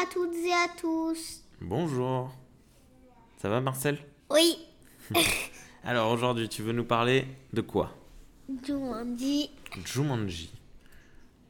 à toutes et à tous. Bonjour. Ça va Marcel? Oui, Alors aujourd'hui, tu veux nous parler de quoi? Jumanji. Jumanji.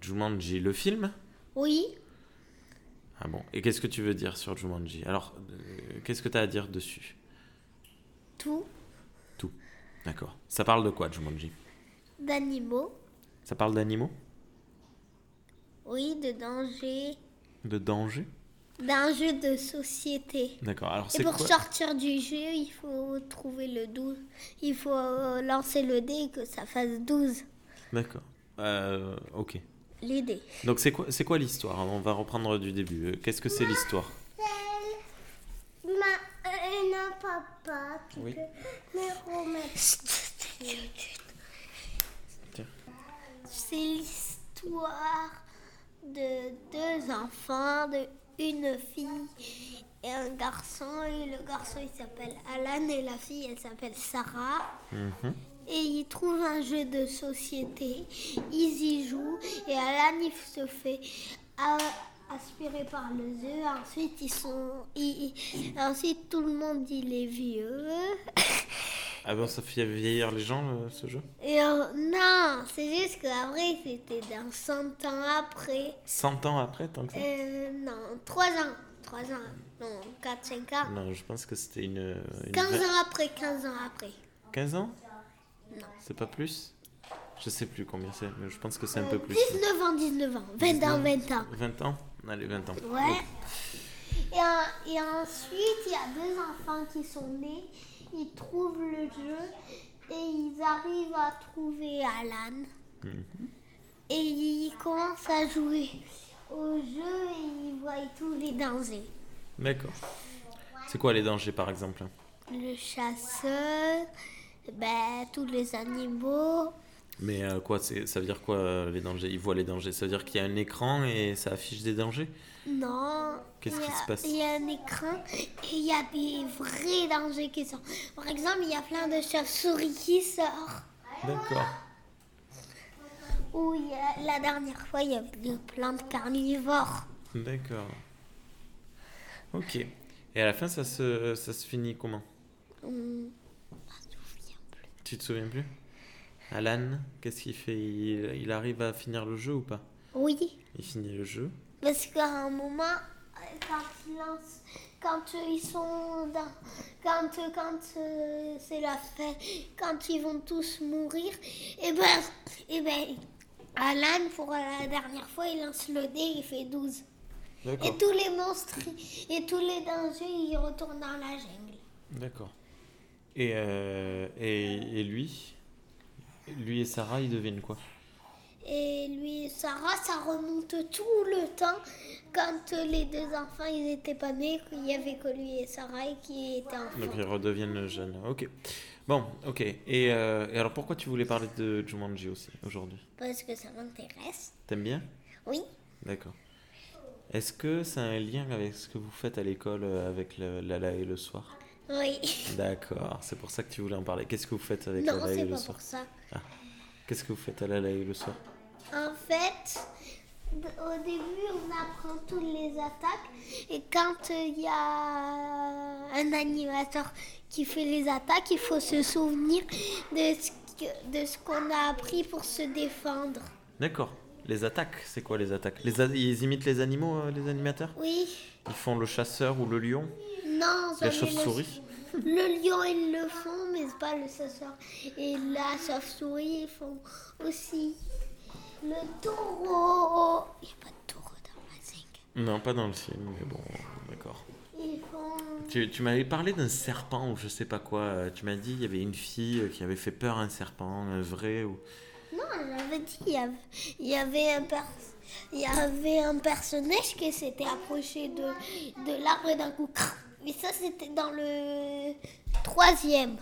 Jumanji, le film? Oui, Ah bon Et qu'est-ce que tu veux dire sur Jumanji? Alors, euh, qu'est-ce que tu as à dire dessus? Tout Tout. D'accord. Ça parle de quoi Jumanji? D'animaux. Ça parle d'animaux? Oui, de danger. De danger D'un jeu de société. D'accord. Alors Et c'est pour quoi sortir du jeu, il faut trouver le 12. Il faut euh, lancer le dé et que ça fasse 12. D'accord. Euh, ok. Les dés. Donc c'est quoi, c'est quoi l'histoire? On va reprendre du début. Euh, Qu'est-ce que c'est l'histoire? Ma, euh, non, papa, tu Oui. peux me remettre. C'est l'histoire de deux enfants, de une fille et un garçon. Et le garçon il s'appelle Alan et la fille elle s'appelle Sarah. Mhm. Et ils trouvent un jeu de société, ils y jouent et Alan il se fait aspirer par le jeu. Ensuite ils sont, ils- ensuite tout le monde il est vieux. Ah bon, ça fait vieillir les gens, le- ce jeu? Et euh, non, c'est juste qu'après c'était dans 100 ans après. 100 ans après, tant que ça? Euh, non, 3 ans. 3 ans. Non, 4, 5 ans. Non, je pense que c'était une... une 15 vraie- ans après, 15 ans après. 15 ans? Non. C'est pas plus? Je sais plus combien c'est, mais je pense que c'est un peu plus. 19 ans, 19 ans. 20 ans, 20 ans. 20 ans? Allez, 20 ans. Ouais. Et, en- et ensuite, il y a deux enfants qui sont nés. Ils trouvent le jeu et ils arrivent à trouver Alan. Et ils commencent à jouer au jeu et ils voient tous les dangers. D'accord. C'est quoi les dangers, par exemple? Le chasseur, ben, tous les animaux. Mais euh, quoi, ça veut dire quoi, euh, les dangers? Ils voient les dangers. Ça veut dire qu'il y a un écran et ça affiche des dangers? Non. Qu'est-ce qui se passe? Il y a un écran et il y a des vrais dangers qui sortent. Par exemple, il y a plein de chauves-souris qui sortent. D'accord. Ou la dernière fois, il y avait plein de carnivores. D'accord. Ok. Et à la fin, ça se, ça se finit comment? Hum, je me souviens plus. Tu te souviens plus? Alan, qu'est-ce qu'il fait? Il, il arrive à finir le jeu ou pas? Oui, Il finit le jeu. parce qu'à un moment, quand ils lancent, quand ils sont dans, quand quand euh, c'est la fin, quand ils vont tous mourir, et ben, et ben, Alan pour la dernière fois, il lance le dé, il fait 12. Et tous les monstres et tous les dangers, ils retournent dans la jungle. D'accord. Et, euh, et, et lui? Lui et Sarah, ils deviennent quoi? Et lui et Sarah, ça remonte tout le temps. Quand les deux enfants, ils étaient pas nés, il y avait que lui et Sarah et qui étaient enfants. Donc ils redeviennent jeunes. Ok. Bon, ok. Et, euh, et alors pourquoi tu voulais parler de Jumanji aussi aujourd'hui? Parce que ça m'intéresse. T'aimes bien? Oui. D'accord. Est-ce que ça a un lien avec ce que vous faites à l'école euh, avec le- Lala et le soir? Oui. D'accord, c'est pour ça que tu voulais en parler. Qu'est-ce que vous faites avec Non, Lala et c'est le pas soir? pour ça. Qu'est-ce que vous faites à Lala et le soir? En fait, au début, on apprend toutes les attaques. Et quand euh, il y a un animateur qui fait les attaques, il faut se souvenir de ce que- de ce qu'on a appris pour se défendre. D'accord. Les attaques, c'est quoi les attaques? Les a- Ils imitent les animaux, euh, les animateurs? Oui. Ils font le chasseur ou le lion? Non, Les chauves-souris Le lion, ils le font, mais c'est pas le chasseur. Et la chauve-souris, ils font aussi. Le taureau. Il n'y a pas de taureau dans ma zinc. Non, pas dans le film, mais bon, d'accord. Ils font. Tu, tu m'avais parlé d'un serpent ou je sais pas quoi. euh, Tu m'as dit il y avait une fille euh, qui avait fait peur à un serpent, un vrai ou. Non, j'avais dit, il y avait, il y avait un pers- il y avait un personnage qui s'était approché de, de l'arbre d'un coup. Mais ça, c'était dans le troisième.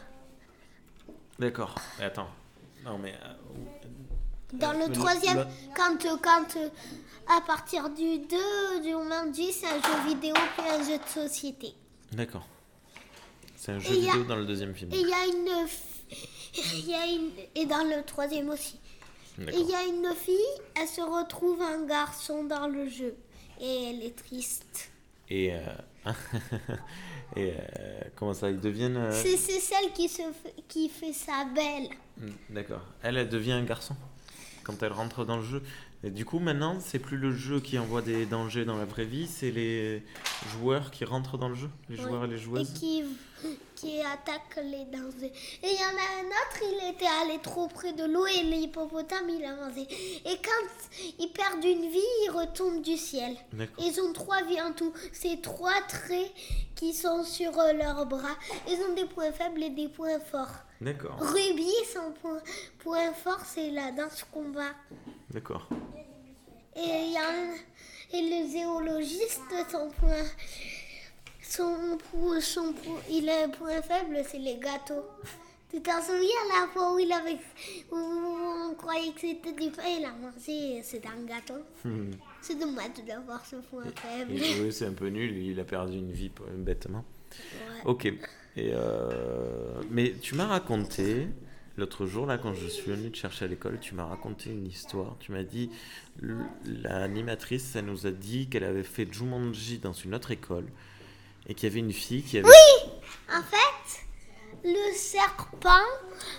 D'accord. Mais attends. Non mais. euh, Dans le le- troisième, le- quand, quand euh, à partir du 2, du moment 10, c'est un jeu vidéo puis un jeu de société. D'accord. C'est un jeu Et a- vidéo dans le deuxième film. Et il y a une. y a une. Et dans le troisième aussi. Et il y a une fille, elle se retrouve un garçon dans le jeu. Et elle est triste. Et, euh, et euh, comment ça, ils deviennent. euh, C'est celle qui, se fait, qui fait sa belle. Hmm, D'accord. Elle, elle devient un garçon quand elle rentre dans le jeu. Et du coup, maintenant, c'est plus le jeu qui envoie des dangers dans la vraie vie, c'est les joueurs qui rentrent dans le jeu, les joueurs et les Et joueuses. qui, qui attaque les dangers. Et il y en a un autre, il était allé trop près de l'eau et l'hippopotame, il a mangé. Et quand ils perdent une vie, ils retombent du ciel. Ils ont trois vies en tout. C'est trois traits qui sont sur euh, leurs bras. Ils ont des points faibles et des points forts. D'accord. Ruby, son point, point fort, c'est la danse combat. D'accord. Et, il y a un- et le zoologiste, son point, son, il a un point faible, c'est les gâteaux. Tu t'en souviens la fois où il avait, où on croyait que c'était du pain, il a mangé, c'était un gâteau. Hmm. C'est dommage d'avoir ce point faible. Et oui, c'est un peu nul, il a perdu une vie bêtement. Ouais. Ok. Et euh, Mais tu m'as raconté, l'autre jour, là, quand je suis venu te chercher à l'école, tu m'as raconté une histoire. Tu m'as dit, l'animatrice, elle nous a dit qu'elle avait fait Jumanji dans une autre école et qu'il y avait une fille qui avait. En fait, le serpent,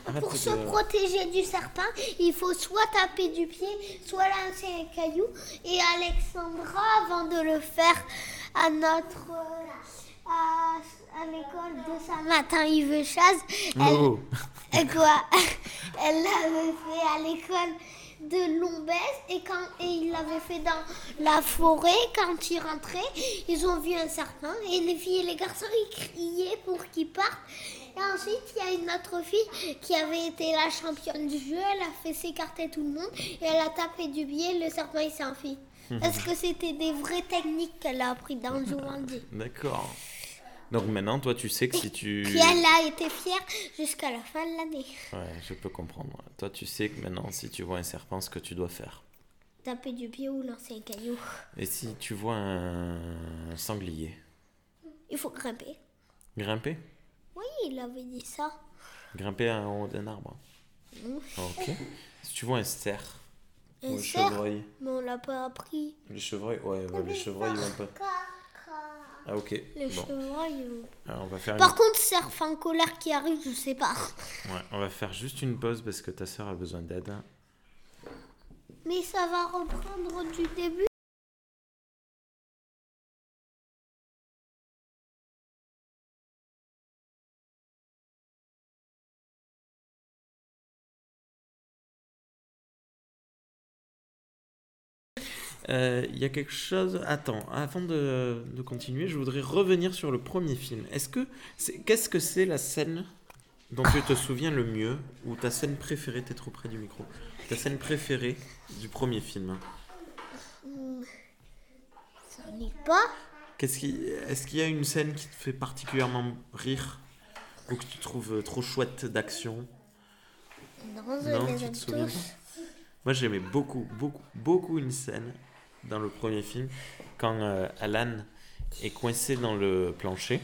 Arrête pour de- se protéger du serpent, il faut soit taper du pied, soit lancer un caillou. Et Alexandra, avant de le faire à notre à, à l'école de Saint-Martin Yves Chaz, elle, Oh. quoi? Elle l'avait fait à l'école de Lombès et quand et il l'avait fait dans la forêt quand ils rentraient ils ont vu un serpent et les filles et les garçons ils criaient pour qu'ils partent et ensuite il y a une autre fille qui avait été la championne du jeu elle a fait s'écarter tout le monde et elle a tapé du pied le serpent il s'est enfui. Est-ce que c'était des vraies techniques qu'elle a appris dans le Jumanji D'accord. Donc maintenant, toi, tu sais que si tu. puis elle a été fière jusqu'à la fin de l'année Ouais, je peux comprendre. Toi, tu sais que maintenant, si tu vois un serpent, ce que tu dois faire. taper du pied ou lancer un caillou Et si tu vois un sanglier, il faut grimper grimper? Oui, il avait dit ça. Grimper en haut d'un arbre. Mm. Ok. Si tu vois un cerf Un ou un cerf? chevreuil. Mais on l'a pas appris. Les chevreuils, ouais, ouais, les chevreuils, ils vont pas. Ah, ok. Les Bon, chevreuils. alors on va faire une... Par contre, cerf en colère qui arrive, je sais pas. Ouais, on va faire juste une pause parce que ta soeur a besoin d'aide. Mais ça va reprendre du début. Il y a quelque chose. Attends, avant de, de continuer, je voudrais revenir sur le premier film. Est-ce que c'est qu'est-ce que c'est la scène dont tu te souviens le mieux ou ta scène préférée T'es trop près du micro. Ta scène préférée du premier film? Ça n'est pas. Qu'est-ce qui est-ce qu'il y a une scène qui te fait particulièrement rire ou que tu trouves trop chouette d'action? Non, je Non, les tu te souviens tous. Moi, j'aimais beaucoup, beaucoup, beaucoup une scène dans le premier film quand euh, Alan est coincé dans le plancher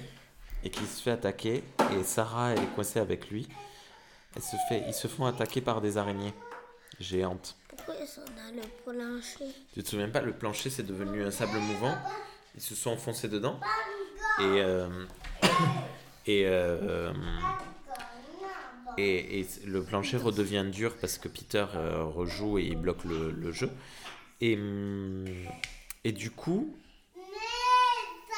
et qu'il se fait attaquer et Sarah est coincée avec lui. Elle se fait, ils se font attaquer par des araignées géantes. Pourquoi ils sont dans le plancher? Tu te souviens pas, le plancher c'est devenu un sable mouvant. Ils se sont enfoncés dedans et euh, et, euh, et et le plancher redevient dur parce que Peter euh, rejoue et il bloque le, le jeu. Et hum, et du coup,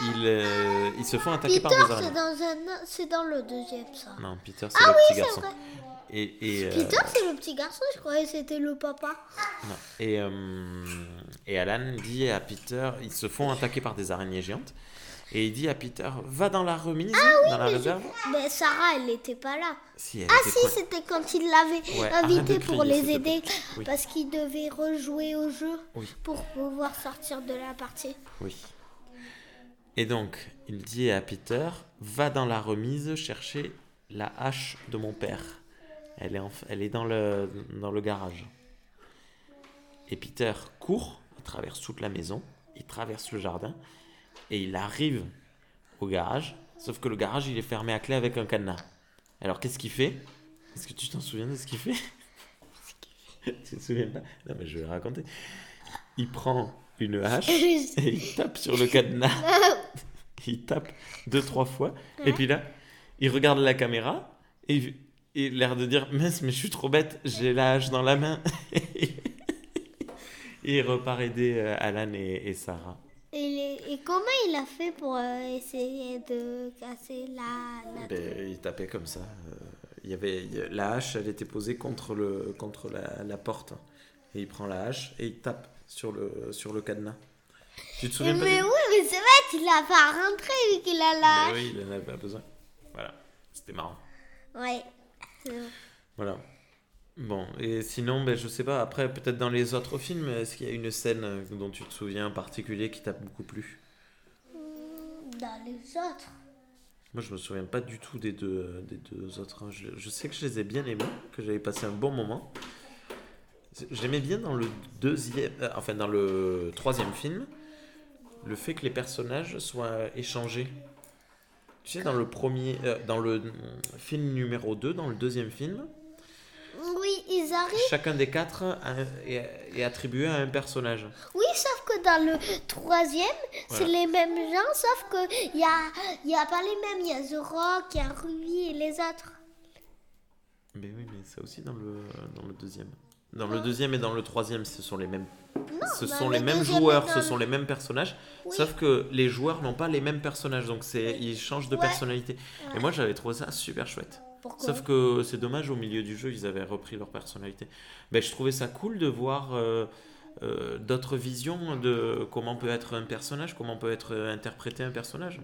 ils, euh, ils se font attaquer Peter, par des c'est araignées. dans, un... c'est dans le deuxième, ça. Non, Peter c'est Ah le oui, petit c'est garçon. vrai. Et, et, euh, Peter, c'est le petit garçon, je croyais que c'était le papa. Non. Et, euh, et Alan dit à Peter, ils se font attaquer par des araignées géantes. Et il dit à Peter, va dans la remise, dans la réserve. Mais Sarah, elle n'était pas là. Si, Ah si, c'était quand il l'avait Ouais, invité pour crier, les aider. Oui. Parce qu'il devait rejouer au jeu Oui. pour pouvoir sortir de la partie. Oui. Et donc, il dit à Peter, va dans la remise chercher la hache de mon père. Elle est, en- elle est dans, le, dans le garage. Et Peter court, il traverse toute la maison, il traverse le jardin, et il arrive au garage, sauf que le garage, il est fermé à clé avec un cadenas. Alors, qu'est-ce qu'il fait? Est-ce que tu t'en souviens de ce qu'il fait? Tu te souviens pas? Non, mais je vais raconter. Il prend une hache et il tape sur le cadenas. il tape deux, trois fois. Et puis là, il regarde la caméra et et l'air de dire mince mais je suis trop bête j'ai la hache dans la main et il repart aider euh, Alan et, et Sarah Et, comment il a fait pour euh, essayer de casser la... la- Ben, il tapait comme ça euh, il y avait il la hache elle était posée contre le contre la, la porte et il prend la hache et il tape sur le sur le cadenas. Tu te souviens pas Mais du- oui, mais c'est vrai qu'il a pas rentré vu qu'il a la... Ben oui il en avait pas besoin. Voilà c'était marrant. Ouais. Voilà. Bon, et sinon, ben, je sais pas, après, peut-être dans les autres films, est-ce qu'il y a une scène euh, dont tu te souviens en particulier qui t'a beaucoup plu? Dans les autres. Moi, je me souviens pas du tout des deux, des deux autres. hein. Je, je sais que je les ai bien aimés, que j'avais passé un bon moment. Je l'aimais bien dans le deuxième, euh, enfin dans le troisième film, le fait que les personnages soient échangés. Tu sais, dans le premier, euh, dans le film numéro 2, dans le deuxième film, Oui, ils arrivent. chacun des quatre a- est, est attribué à un personnage. Oui, dans le troisième, c'est les mêmes gens, sauf que il y a, y a pas les mêmes. Il y a The Rock, il y a Ruby et les autres. Mais oui, mais c'est aussi dans le, dans le deuxième. Dans le deuxième et dans le troisième, ce sont les mêmes, ce dans sont le les mêmes joueurs, ce le- sont les mêmes personnages, Oui. sauf que les joueurs n'ont pas les mêmes personnages, donc c'est ils changent de Ouais. personnalité. Et moi, j'avais trouvé ça super chouette. Pourquoi Sauf que c'est dommage, au milieu du jeu, ils avaient repris leur personnalité. Ben, je trouvais ça cool de voir euh, euh, d'autres visions de comment peut être un personnage, comment peut être interprété un personnage.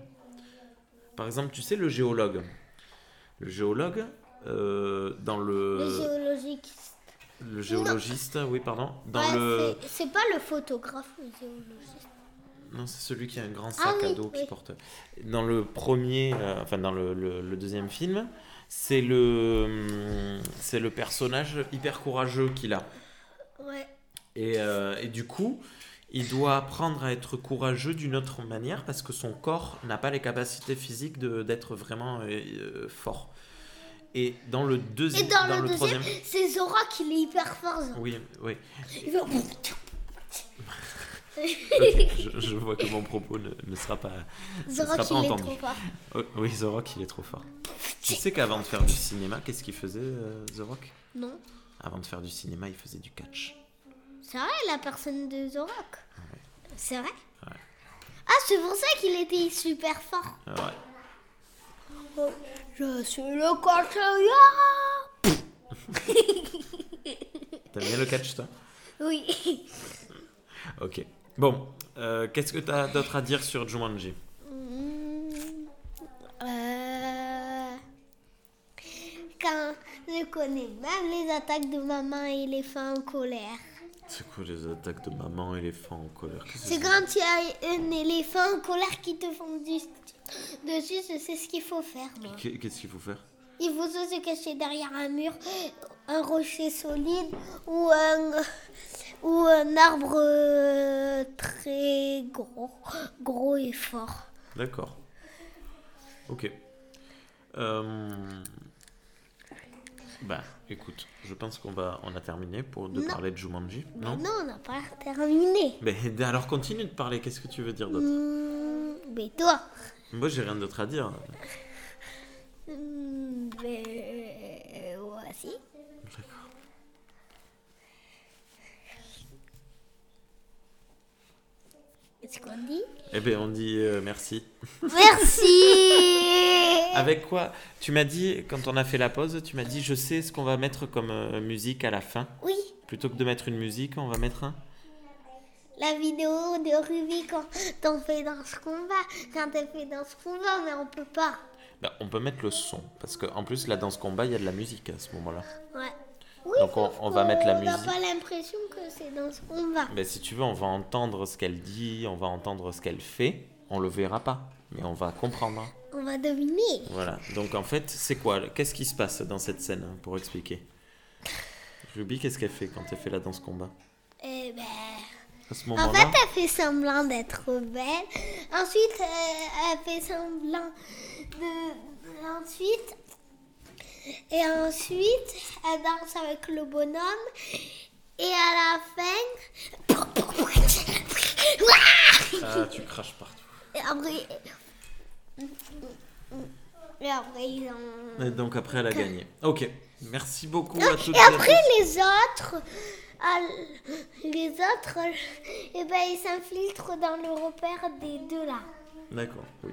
Par exemple, tu sais, le géologue. Le géologue, euh, dans le... Le géologique. Le géologiste, oui, pardon. Dans Ouais, le... c'est- pas le photographe, le géologiste. Non, c'est celui qui a un grand sac Ah oui, à dos qui oui. porte. Dans le premier, euh, enfin dans le, le- le deuxième film, c'est le, hum, c'est le personnage hyper courageux qu'il a. Ouais. Et, euh, et du coup, il doit apprendre à être courageux d'une autre manière parce que son corps n'a pas les capacités physiques d'être vraiment euh, euh, fort. Et dans le Et deuxième, dans, dans le, le deuxième, troisième, c'est Zora qui est hyper fort. Zora. oui, oui. Il je, je vois que mon propos ne, ne sera pas. Zora sera pas est entendu. trop fort. Oh, oui, The Rock, il est trop fort. Tu sais qu'avant de faire du cinéma, qu'est-ce qu'il faisait, euh, The Rock Non. Avant de faire du cinéma, il faisait du catch. C'est vrai, la personne de Zorak. C'est vrai Ouais. Ah, c'est pour ça qu'il était super fort. Ah ouais. Je suis le cochon. T'aimes bien le catch, toi Oui. Ok. Bon, euh, qu'est-ce que t'as d'autre à dire sur Jumanji? Hmm, euh, Quand je connais même les attaques de maman et éléphant en colère. C'est quoi les attaques de maman éléphant en colère C'est quand il y a un éléphant en colère qui te fond du- dessus, je sais ce qu'il faut faire. Qu'est-ce qu'il faut faire? Il faut se cacher derrière un mur, un rocher solide ou un, ou un arbre euh, très gros, gros et fort. D'accord. Ok. Euh... Bah, écoute, je pense qu'on va, on a terminé pour de Non. parler de Jumanji. Mais Non? non, on n'a pas terminé. Mais alors continue de parler. Qu'est-ce que tu veux dire d'autre? Hmm, mais toi? Moi, j'ai rien d'autre à dire. Hmm, mais voici. D'accord. Qu'est-ce qu'on dit Eh bien, on dit euh, merci. Merci Avec quoi Tu m'as dit, quand on a fait la pause, tu m'as dit, je sais ce qu'on va mettre comme euh, musique à la fin. Oui, Plutôt que de mettre une musique, on va mettre un. la vidéo de Ruby quand on fait dans ce combat. Quand elle fait dans ce combat, mais on peut pas. Bah, on peut mettre le son. Parce qu'en plus, là, dans ce combat, il y a de la musique à ce moment-là. Ouais. Oui, Donc, on- on va mettre la qu'on n'a musique. pas l'impression que c'est dans ce combat. Ben, si tu veux, on va entendre ce qu'elle dit, on va entendre ce qu'elle fait. On le verra pas, mais on va comprendre. On va deviner. Voilà. Donc en fait, c'est quoi? Qu'est-ce qui se passe dans cette scène hein, pour expliquer? Ruby, qu'est-ce qu'elle fait quand elle fait la danse combat? Eh ben. À ce En fait, elle fait semblant d'être belle. Ensuite, euh, elle fait semblant de. Ensuite. Et ensuite, elle danse avec le bonhomme. Et à la fin. Ah, tu craches partout. Et après. Et après, ils ont. Et donc après, elle a gagné. Ok. Merci beaucoup à toutes Et après, les autres. Les autres, eh ben, ils s'infiltrent dans le repère des deux là. D'accord, oui.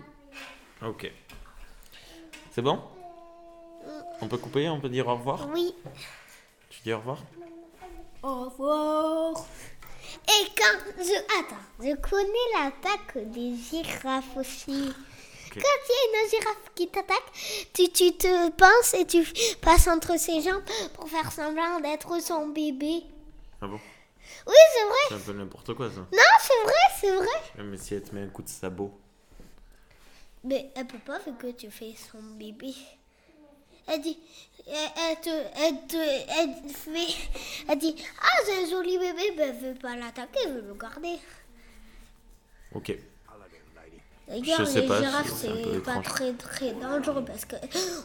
Ok. C'est bon? On peut couper, on peut dire au revoir Oui. Tu dis au revoir Au revoir. Et quand je. Attends, je connais l'attaque des girafes aussi. Quand il y a une girafe qui t'attaque, tu, tu te penses et tu passes entre ses jambes pour faire semblant d'être son bébé. Ah bon? Oui, c'est vrai. C'est un peu n'importe quoi ça. Non, c'est vrai, c'est vrai. Mais si elle te met un coup de sabot. Mais elle peut pas vu que tu fais son bébé. Elle dit, elle, te, elle te, elle fait, elle dit, ah c'est un joli bébé, ben elle veut pas l'attaquer, elle veut le garder. Ok. D'ailleurs, Je sais les pas, girafes, c'est- c'est pas très très dangereux parce que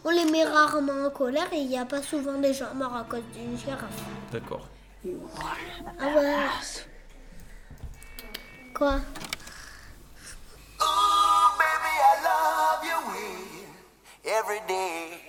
on les met rarement en colère et il n'y a pas souvent des gens morts à cause d'une girafe. D'accord. Ah ouais. Quoi? Ooh, baby, I love way every day.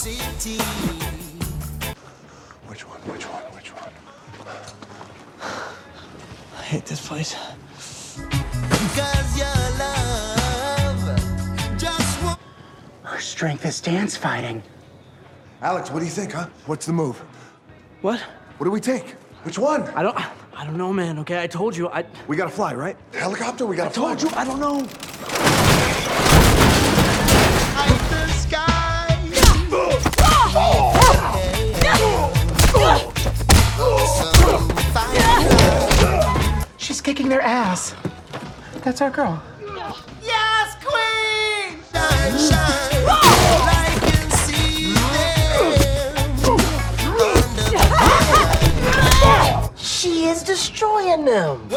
city. Which one? Which one? Which one? I hate this place. Cause your love just won't. Her strength is dance fighting. Alex, what do you think, huh? What's the move? What? What do we take? Which one? I don't. I don't know, man. Okay, I told you. I. We gotta fly, right? Helicopter? We gotta fly. told you. I don't know. Kicking their ass. That's our girl. Yes, queen! Shine, shine, I can see them. She is destroying them.